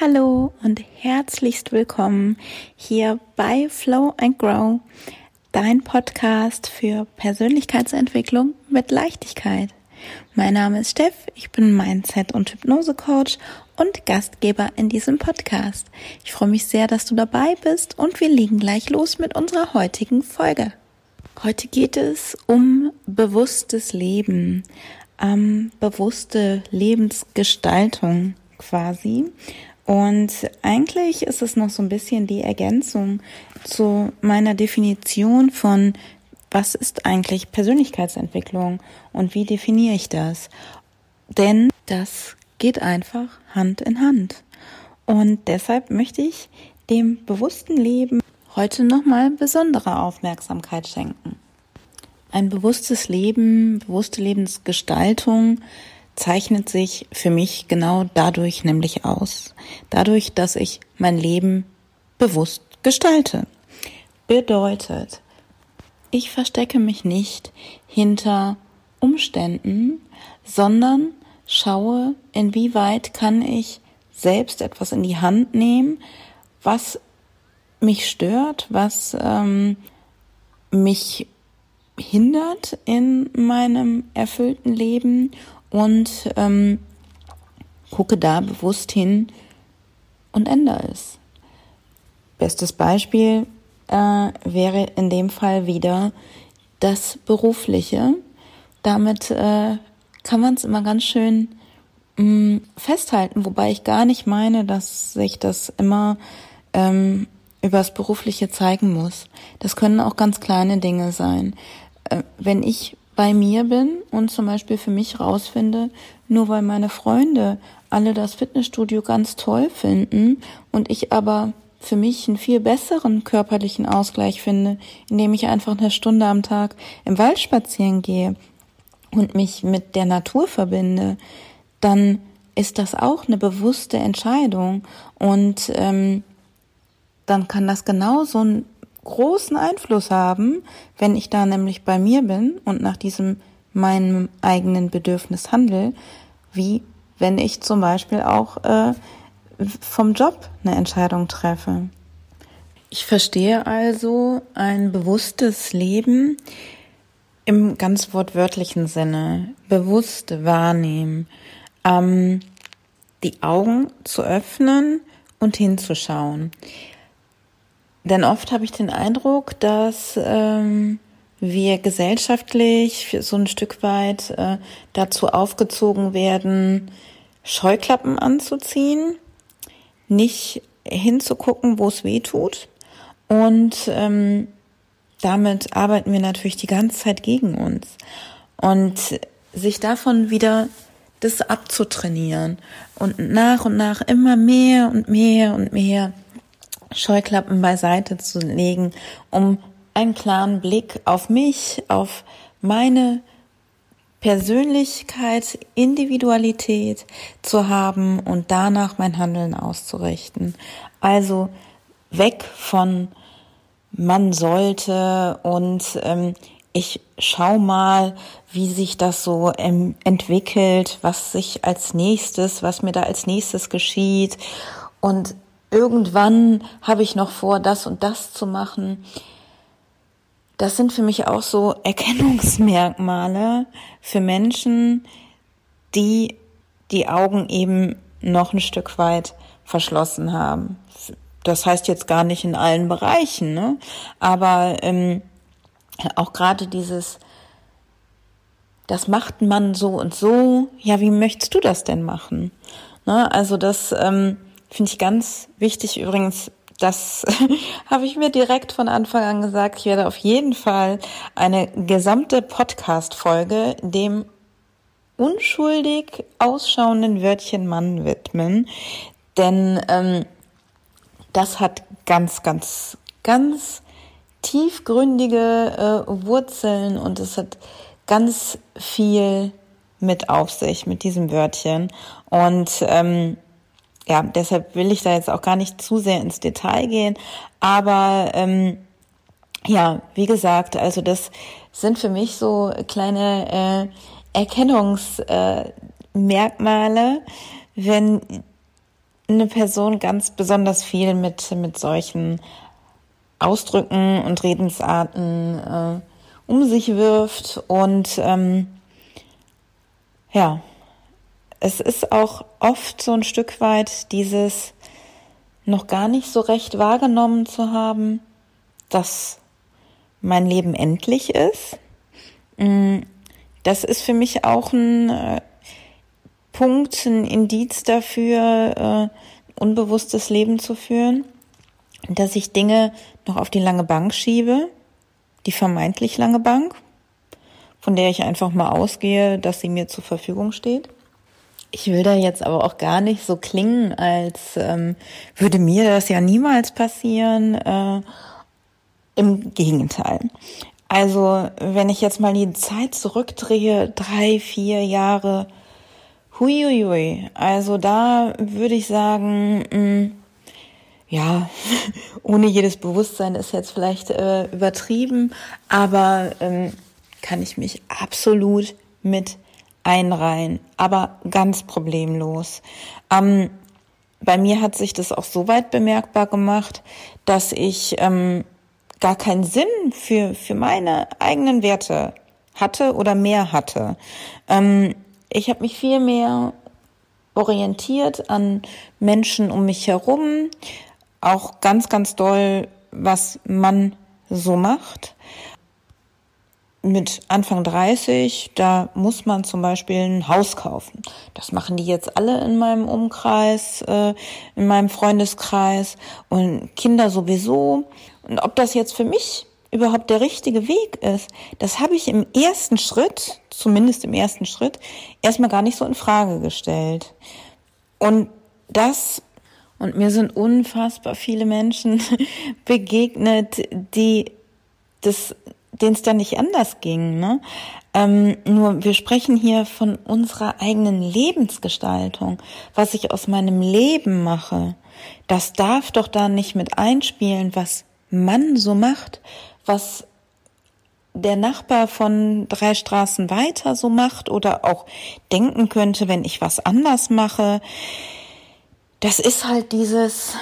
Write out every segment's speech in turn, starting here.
Hallo und herzlichst willkommen hier bei Flow and Grow, dein Podcast für Persönlichkeitsentwicklung mit Leichtigkeit. Mein Name ist Steff, ich bin Mindset- und Hypnose-Coach und Gastgeber in diesem Podcast. Ich freue mich sehr, dass du dabei bist und wir legen gleich los mit unserer heutigen Folge. Heute geht es um bewusstes Leben, ähm, bewusste Lebensgestaltung quasi. Und eigentlich ist es noch so ein bisschen die Ergänzung zu meiner Definition von, was ist eigentlich Persönlichkeitsentwicklung und wie definiere ich das? Denn das geht einfach Hand in Hand. Und deshalb möchte ich dem bewussten Leben heute nochmal besondere Aufmerksamkeit schenken. Ein bewusstes Leben, bewusste Lebensgestaltung zeichnet sich für mich genau dadurch nämlich aus. Dadurch, dass ich mein Leben bewusst gestalte. Bedeutet, ich verstecke mich nicht hinter Umständen, sondern schaue, inwieweit kann ich selbst etwas in die Hand nehmen, was mich stört, was ähm, mich hindert in meinem erfüllten Leben und ähm, gucke da bewusst hin und ändere es. Bestes Beispiel äh, wäre in dem Fall wieder das Berufliche. Damit äh, kann man es immer ganz schön mh, mm, festhalten, wobei ich gar nicht meine, dass sich das immer ähm, übers Berufliche zeigen muss. Das können auch ganz kleine Dinge sein. Äh, wenn ich bei mir bin und zum Beispiel für mich rausfinde, nur weil meine Freunde alle das Fitnessstudio ganz toll finden und ich aber für mich einen viel besseren körperlichen Ausgleich finde, indem ich einfach eine Stunde am Tag im Wald spazieren gehe und mich mit der Natur verbinde, dann ist das auch eine bewusste Entscheidung. Und ähm, dann kann das genauso ein großen Einfluss haben, wenn ich da nämlich bei mir bin und nach diesem meinem eigenen Bedürfnis handle, wie wenn ich zum Beispiel auch äh, vom Job eine Entscheidung treffe. Ich verstehe also ein bewusstes Leben im ganz wortwörtlichen Sinne, bewusst wahrnehmen, ähm, die Augen zu öffnen und hinzuschauen. Denn oft habe ich den Eindruck, dass ähm, wir gesellschaftlich so ein Stück weit äh, dazu aufgezogen werden, Scheuklappen anzuziehen, nicht hinzugucken, wo es weh tut. Und ähm, damit arbeiten wir natürlich die ganze Zeit gegen uns. Und sich davon wieder das abzutrainieren und nach und nach immer mehr und mehr und mehr Scheuklappen beiseite zu legen, um einen klaren Blick auf mich, auf meine Persönlichkeit, Individualität zu haben und danach mein Handeln auszurichten. Also weg von man sollte und ähm, ich schau mal, wie sich das so ähm, entwickelt, was sich als nächstes, was mir da als nächstes geschieht und irgendwann habe ich noch vor, das und das zu machen. Das sind für mich auch so Erkennungsmerkmale für Menschen, die die Augen eben noch ein Stück weit verschlossen haben. Das heißt jetzt gar nicht in allen Bereichen, ne? aber ähm, auch gerade dieses, das macht man so und so. Ja, wie möchtest du das denn machen? Ne? Also das ähm, Finde ich ganz wichtig übrigens, das habe ich mir direkt von Anfang an gesagt. Ich werde auf jeden Fall eine gesamte Podcast-Folge dem unschuldig ausschauenden Wörtchen Mann widmen. Denn ähm, das hat ganz, ganz, ganz tiefgründige äh, Wurzeln und es hat ganz viel mit auf sich mit diesem Wörtchen. Und ähm, ja, deshalb will ich da jetzt auch gar nicht zu sehr ins Detail gehen. Aber ähm, ja, wie gesagt, also das sind für mich so kleine äh, Erkennungsmerkmale, äh, wenn eine Person ganz besonders viel mit, mit solchen Ausdrücken und Redensarten äh, um sich wirft. Und ähm, ja, es ist auch oft so ein Stück weit dieses noch gar nicht so recht wahrgenommen zu haben, dass mein Leben endlich ist. Mm, das ist für mich auch ein äh, Punkt, ein Indiz dafür, äh, unbewusstes Leben zu führen, dass ich Dinge noch auf die lange Bank schiebe, die vermeintlich lange Bank, von der ich einfach mal ausgehe, dass sie mir zur Verfügung steht. Ich will da jetzt aber auch gar nicht so klingen, als ähm, würde mir das ja niemals passieren. Äh, Im Gegenteil. Also wenn ich jetzt mal die Zeit zurückdrehe, drei, vier Jahre, huiuiui, also da würde ich sagen, mh, mm, ja, ohne jedes Bewusstsein ist jetzt vielleicht äh, übertrieben, aber ähm, kann ich mich absolut mit einreihen, aber ganz problemlos. Ähm, bei mir hat sich das auch so weit bemerkbar gemacht, dass ich ähm, gar keinen Sinn für, für meine eigenen Werte hatte oder mehr hatte. Ähm, ich habe mich viel mehr orientiert an Menschen um mich herum, auch ganz, ganz doll, was man so macht. Mit Anfang 30, da muss man zum Beispiel ein Haus kaufen. Das machen die jetzt alle in meinem Umkreis, äh, in meinem Freundeskreis und Kinder sowieso. Und ob das jetzt für mich überhaupt der richtige Weg ist, das habe ich im ersten Schritt, zumindest im ersten Schritt, erstmal gar nicht so in Frage gestellt. Und das und mir sind unfassbar viele Menschen begegnet, die das, denen es dann nicht anders ging. Ne? Ähm, nur wir sprechen hier von unserer eigenen Lebensgestaltung, was ich aus meinem Leben mache. Das darf doch da nicht mit einspielen, was man so macht, was der Nachbar von drei Straßen weiter so macht oder auch denken könnte, wenn ich was anders mache das ist halt dieses,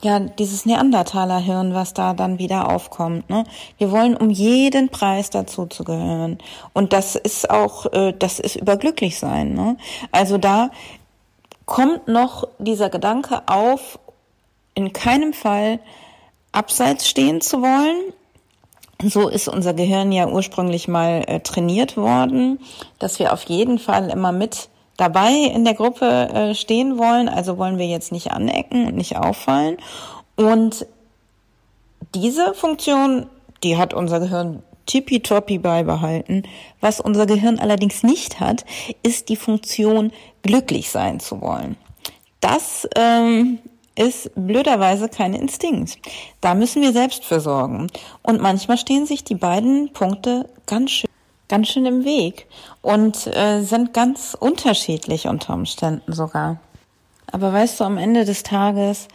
ja, dieses Neandertaler-Hirn, was da dann wieder aufkommt. Ne? Wir wollen um jeden Preis dazu zu gehören. Und das ist auch, äh, das ist überglücklich sein. Ne? Also da kommt noch dieser Gedanke auf, in keinem Fall abseits stehen zu wollen. So ist unser Gehirn ja ursprünglich mal äh, trainiert worden, dass wir auf jeden Fall immer mit dabei in der Gruppe äh, stehen wollen, also wollen wir jetzt nicht anecken und nicht auffallen. Und diese Funktion, die hat unser Gehirn tippitoppi beibehalten. Was unser Gehirn allerdings nicht hat, ist die Funktion, glücklich sein zu wollen. Das ähm, ist blöderweise kein Instinkt. Da müssen wir selbst für sorgen. Und manchmal stehen sich die beiden Punkte ganz schön ganz schön im Weg und äh, sind ganz unterschiedlich unter Umständen sogar. Aber weißt du, am Ende des Tages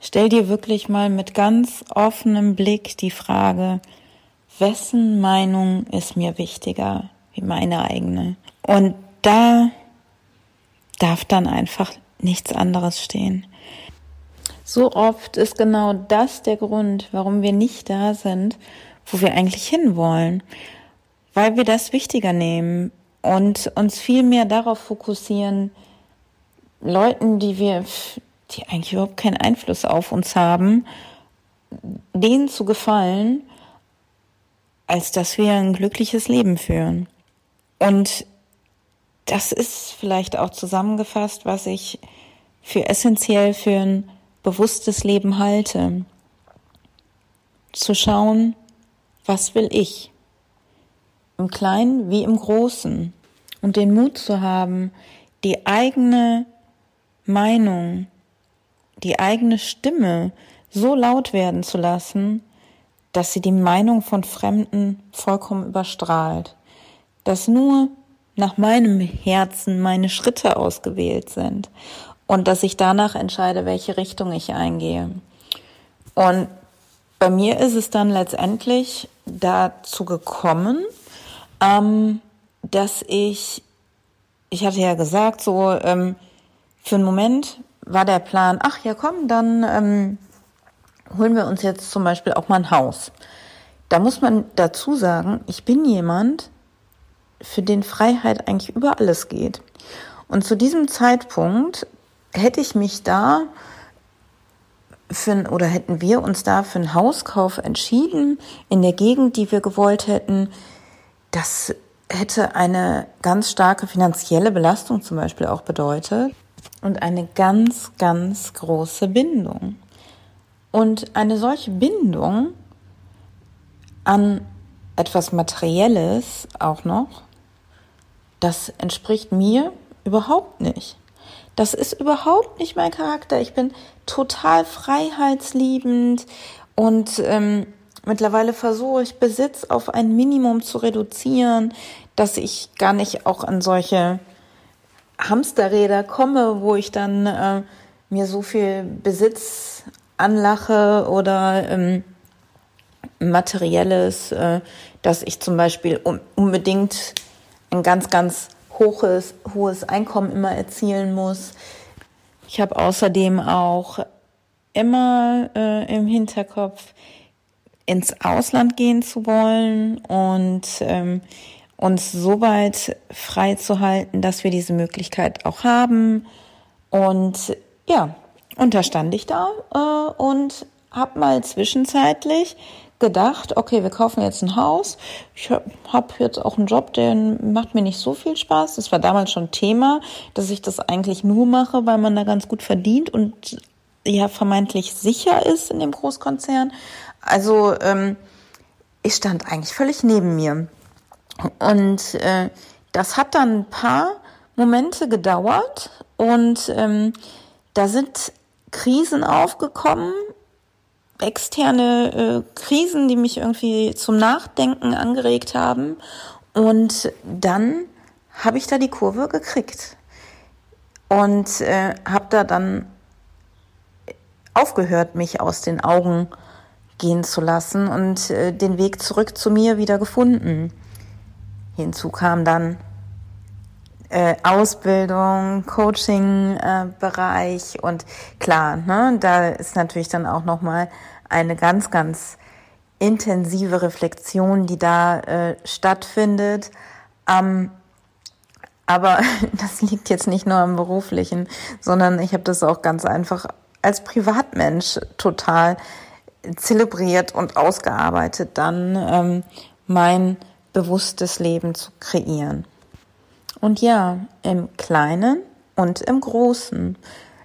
stell dir wirklich mal mit ganz offenem Blick die Frage, wessen Meinung ist mir wichtiger wie meine eigene? Und da darf dann einfach nichts anderes stehen. So oft ist genau das der Grund, warum wir nicht da sind, wo wir eigentlich hinwollen weil wir das wichtiger nehmen und uns viel mehr darauf fokussieren, Leuten, die wir, die eigentlich überhaupt keinen Einfluss auf uns haben, denen zu gefallen, als dass wir ein glückliches Leben führen. Und das ist vielleicht auch zusammengefasst, was ich für essentiell für ein bewusstes Leben halte. Zu schauen, was will ich? Im Kleinen wie im Großen. Und den Mut zu haben, die eigene Meinung, die eigene Stimme so laut werden zu lassen, dass sie die Meinung von Fremden vollkommen überstrahlt. Dass nur nach meinem Herzen meine Schritte ausgewählt sind und dass ich danach entscheide, welche Richtung ich eingehe. Und bei mir ist es dann letztendlich dazu gekommen, ähm, dass ich, ich hatte ja gesagt, so ähm, für einen Moment war der Plan, ach ja komm, dann ähm, holen wir uns jetzt zum Beispiel auch mal ein Haus. Da muss man dazu sagen, ich bin jemand, für den Freiheit eigentlich über alles geht. Und zu diesem Zeitpunkt hätte ich mich da für, oder hätten wir uns da für einen Hauskauf entschieden in der Gegend, die wir gewollt hätten, das hätte eine ganz starke finanzielle Belastung zum Beispiel auch bedeutet und eine ganz, ganz große Bindung. Und eine solche Bindung an etwas Materielles auch noch, das entspricht mir überhaupt nicht. Das ist überhaupt nicht mein Charakter. Ich bin total freiheitsliebend und ähm, mittlerweile versuche ich Besitz auf ein Minimum zu reduzieren, dass ich gar nicht auch an solche Hamsterräder komme, wo ich dann äh, mir so viel Besitz anlache oder ähm, materielles, äh, dass ich zum Beispiel um, unbedingt ein ganz, ganz hohes, hohes Einkommen immer erzielen muss. Ich habe außerdem auch immer äh, im Hinterkopf, ins Ausland gehen zu wollen und ähm, uns so weit frei zu halten, dass wir diese Möglichkeit auch haben. Und ja, und da stand ich da äh, und habe mal zwischenzeitlich gedacht, okay, wir kaufen jetzt ein Haus. Ich habe jetzt auch einen Job, der macht mir nicht so viel Spaß. Das war damals schon Thema, dass ich das eigentlich nur mache, weil man da ganz gut verdient und ja vermeintlich sicher ist in dem Großkonzern. Also ähm, ich stand eigentlich völlig neben mir. Und äh, das hat dann ein paar Momente gedauert und ähm, da sind Krisen aufgekommen, externe äh, Krisen, die mich irgendwie zum Nachdenken angeregt haben. Und dann habe ich da die Kurve gekriegt und äh, habe da dann aufgehört, mich aus den Augen gehen zu lassen und äh, den Weg zurück zu mir wieder gefunden. Hinzu kam dann äh, Ausbildung, Coaching-Bereich äh, und klar, ne, da ist natürlich dann auch noch mal eine ganz, ganz intensive Reflexion, die da äh, stattfindet. Ähm, aber das liegt jetzt nicht nur am beruflichen, sondern ich habe das auch ganz einfach als Privatmensch total zelebriert und ausgearbeitet, dann ähm, mein bewusstes Leben zu kreieren. Und ja, im Kleinen und im Großen.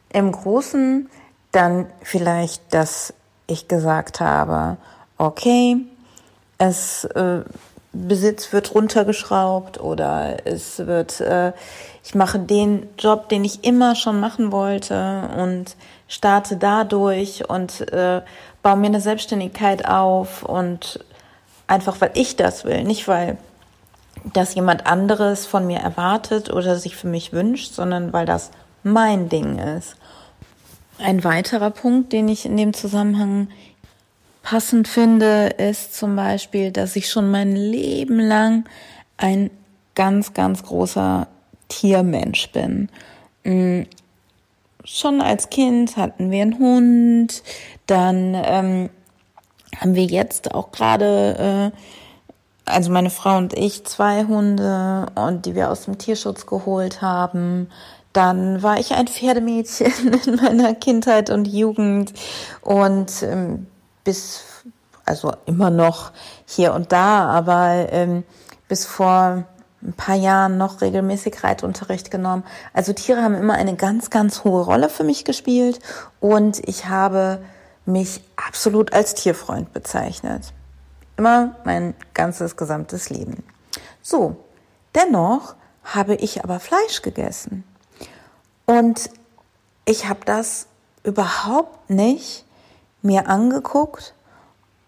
Im Großen dann vielleicht, dass ich gesagt habe, okay, es äh, Besitz wird runtergeschraubt oder es wird, äh, ich mache den Job, den ich immer schon machen wollte und starte dadurch und äh, baue mir eine Selbstständigkeit auf und einfach weil ich das will, nicht weil das jemand anderes von mir erwartet oder sich für mich wünscht, sondern weil das mein Ding ist. Ein weiterer Punkt, den ich in dem Zusammenhang passend finde, ist zum Beispiel, dass ich schon mein Leben lang ein ganz, ganz großer Tiermensch bin. Schon als Kind hatten wir einen Hund, dann ähm, haben wir jetzt auch gerade äh, also meine Frau und ich, zwei Hunde und die wir aus dem Tierschutz geholt haben. Dann war ich ein Pferdemädchen in meiner Kindheit und Jugend und ähm, bis, also immer noch hier und da, aber ähm, bis vor ein paar Jahren noch regelmäßig Reitunterricht genommen. Also Tiere haben immer eine ganz, ganz hohe Rolle für mich gespielt und ich habe mich absolut als Tierfreund bezeichnet. Immer mein ganzes gesamtes Leben. So, dennoch habe ich aber Fleisch gegessen. Und ich habe das überhaupt nicht mir angeguckt,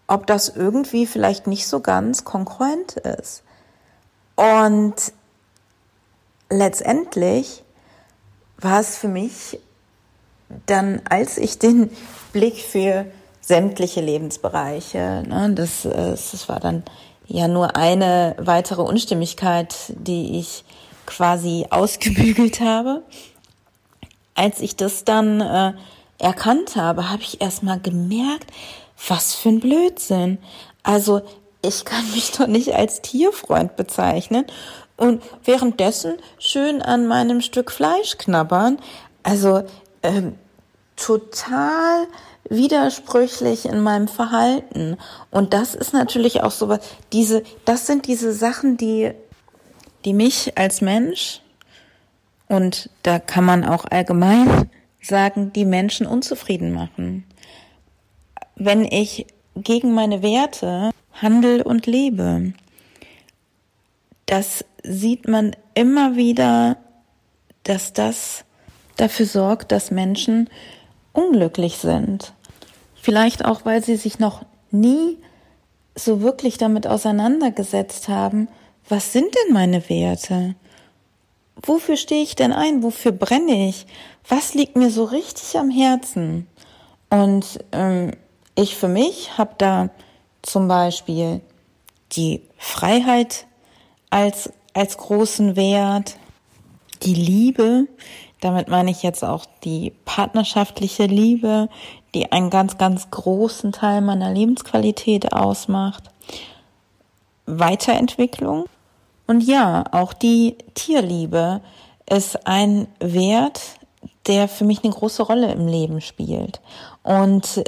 ob das irgendwie vielleicht nicht so ganz konkurrent ist. Und letztendlich war es für mich dann, als ich den Blick für sämtliche Lebensbereiche. Ne? Das, das war dann ja nur eine weitere Unstimmigkeit, die ich quasi ausgebügelt habe. als ich das dann äh, erkannt habe, habe ich erstmal gemerkt, was für ein Blödsinn. Also ich kann mich doch nicht als Tierfreund bezeichnen und währenddessen schön an meinem Stück Fleisch knabbern. Also ähm, total widersprüchlich in meinem Verhalten. Und das ist natürlich auch so was, diese, das sind diese Sachen, die, die mich als Mensch und da kann man auch allgemein sagen, die Menschen unzufrieden machen. Wenn ich gegen meine Werte handel und lebe, das sieht man immer wieder, dass das dafür sorgt, dass Menschen unglücklich sind. Vielleicht auch, weil sie sich noch nie so wirklich damit auseinandergesetzt haben, was sind denn meine Werte? Wofür stehe ich denn ein? Wofür brenne ich? Was liegt mir so richtig am Herzen? Und ähm, ich für mich habe da zum Beispiel die Freiheit als, als großen Wert, die Liebe, damit meine ich jetzt auch die partnerschaftliche Liebe, die einen ganz, ganz großen Teil meiner Lebensqualität ausmacht. Weiterentwicklung. Und ja, auch die Tierliebe ist ein Wert, der für mich eine große Rolle im Leben spielt und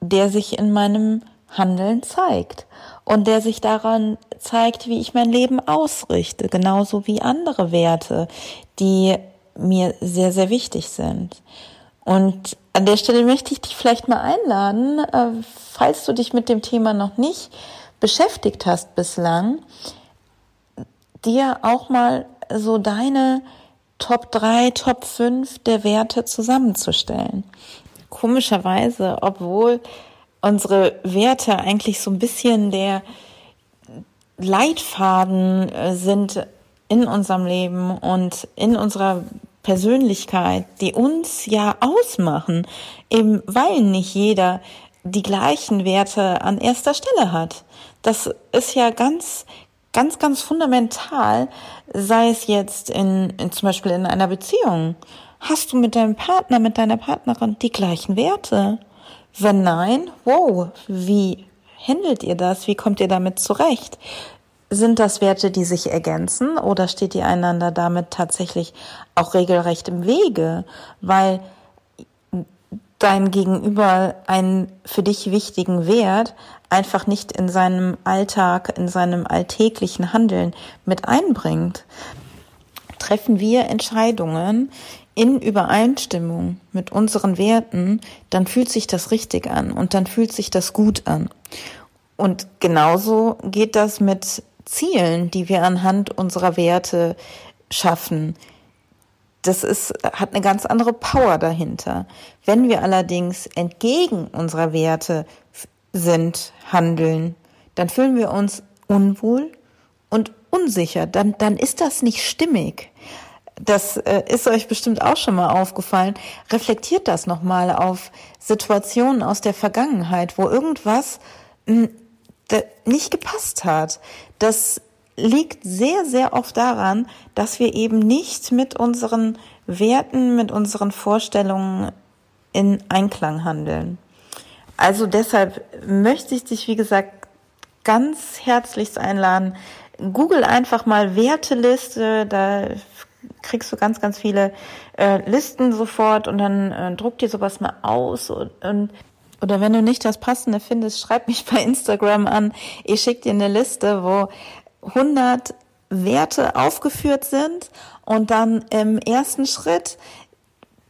der sich in meinem Handeln zeigt und der sich daran zeigt, wie ich mein Leben ausrichte, genauso wie andere Werte, die mir sehr, sehr wichtig sind. Und an der Stelle möchte ich dich vielleicht mal einladen, äh, falls du dich mit dem Thema noch nicht beschäftigt hast bislang, dir auch mal so deine Top 3, Top 5 der Werte zusammenzustellen. Komischerweise, obwohl unsere Werte eigentlich so ein bisschen der Leitfaden äh, sind in unserem Leben und in unserer Persönlichkeit, die uns ja ausmachen, eben weil nicht jeder die gleichen Werte an erster Stelle hat. Das ist ja ganz, ganz, ganz fundamental, sei es jetzt in, in zum Beispiel in einer Beziehung. Hast du mit deinem Partner, mit deiner Partnerin die gleichen Werte? Wenn nein, wow, wie handelt ihr das? Wie kommt ihr damit zurecht? Sind das Werte, die sich ergänzen oder steht ihr einander damit tatsächlich auch regelrecht im Wege? Weil dein Gegenüber einen für dich wichtigen Wert einfach nicht in seinem Alltag, in seinem alltäglichen Handeln mit einbringt. Treffen wir Entscheidungen in Übereinstimmung mit unseren Werten, dann fühlt sich das richtig an und dann fühlt sich das gut an. Und genauso geht das mit Zielen, die wir anhand unserer Werte schaffen. Das ist, hat eine ganz andere Power dahinter. Wenn wir allerdings entgegen unserer Werte sind, handeln, dann fühlen wir uns unwohl und unsicher. Dann, dann ist das nicht stimmig das äh, ist euch bestimmt auch schon mal aufgefallen, reflektiert das nochmal auf Situationen aus der Vergangenheit, wo irgendwas hm, nicht gepasst hat. Das liegt sehr, sehr oft daran, dass wir eben nicht mit unseren Werten, mit unseren Vorstellungen in Einklang handeln. Also deshalb möchte ich dich, wie gesagt, ganz herzlichst einladen. Google einfach mal Werteliste, da kriegst du ganz, ganz viele äh, Listen sofort und dann äh, druck dir sowas mal aus und, und oder wenn du nicht das Passende findest, schreib mich bei Instagram an. Ich schicke dir eine Liste, wo 100 Werte aufgeführt sind und dann im ersten Schritt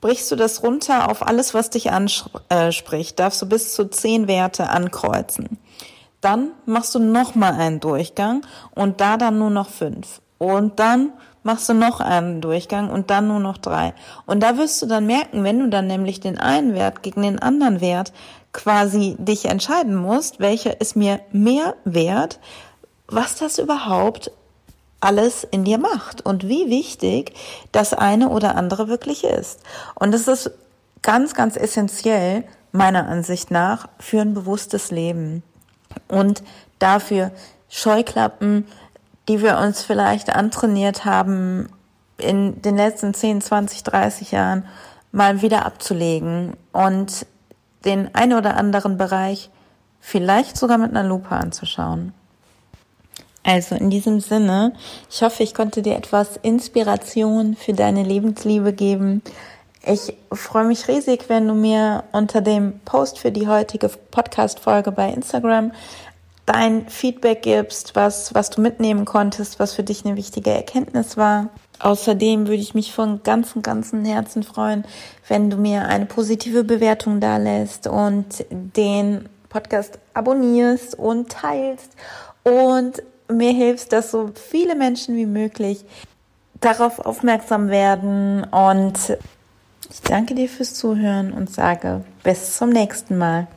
brichst du das runter auf alles, was dich anspricht. Darfst du bis zu 10 Werte ankreuzen. Dann machst du nochmal einen Durchgang und da dann nur noch fünf. Und dann machst du noch einen Durchgang und dann nur noch drei. Und da wirst du dann merken, wenn du dann nämlich den einen Wert gegen den anderen Wert quasi dich entscheiden musst, welcher ist mir mehr wert, was das überhaupt alles in dir macht und wie wichtig das eine oder andere wirklich ist. Und das ist ganz, ganz essentiell meiner Ansicht nach für ein bewusstes Leben und dafür Scheuklappen die wir uns vielleicht antrainiert haben in den letzten 10, 20, 30 Jahren, mal wieder abzulegen und den ein oder anderen Bereich vielleicht sogar mit einer Lupe anzuschauen. Also in diesem Sinne, ich hoffe, ich konnte dir etwas Inspiration für deine Lebensliebe geben. Ich freue mich riesig, wenn du mir unter dem Post für die heutige Podcast-Folge bei Instagram dein Feedback gibst, was, was du mitnehmen konntest, was für dich eine wichtige Erkenntnis war. Außerdem würde ich mich von ganzem, ganzem Herzen freuen, wenn du mir eine positive Bewertung da lässt und den Podcast abonnierst und teilst und mir hilfst, dass so viele Menschen wie möglich darauf aufmerksam werden. Und ich danke dir fürs Zuhören und sage bis zum nächsten Mal.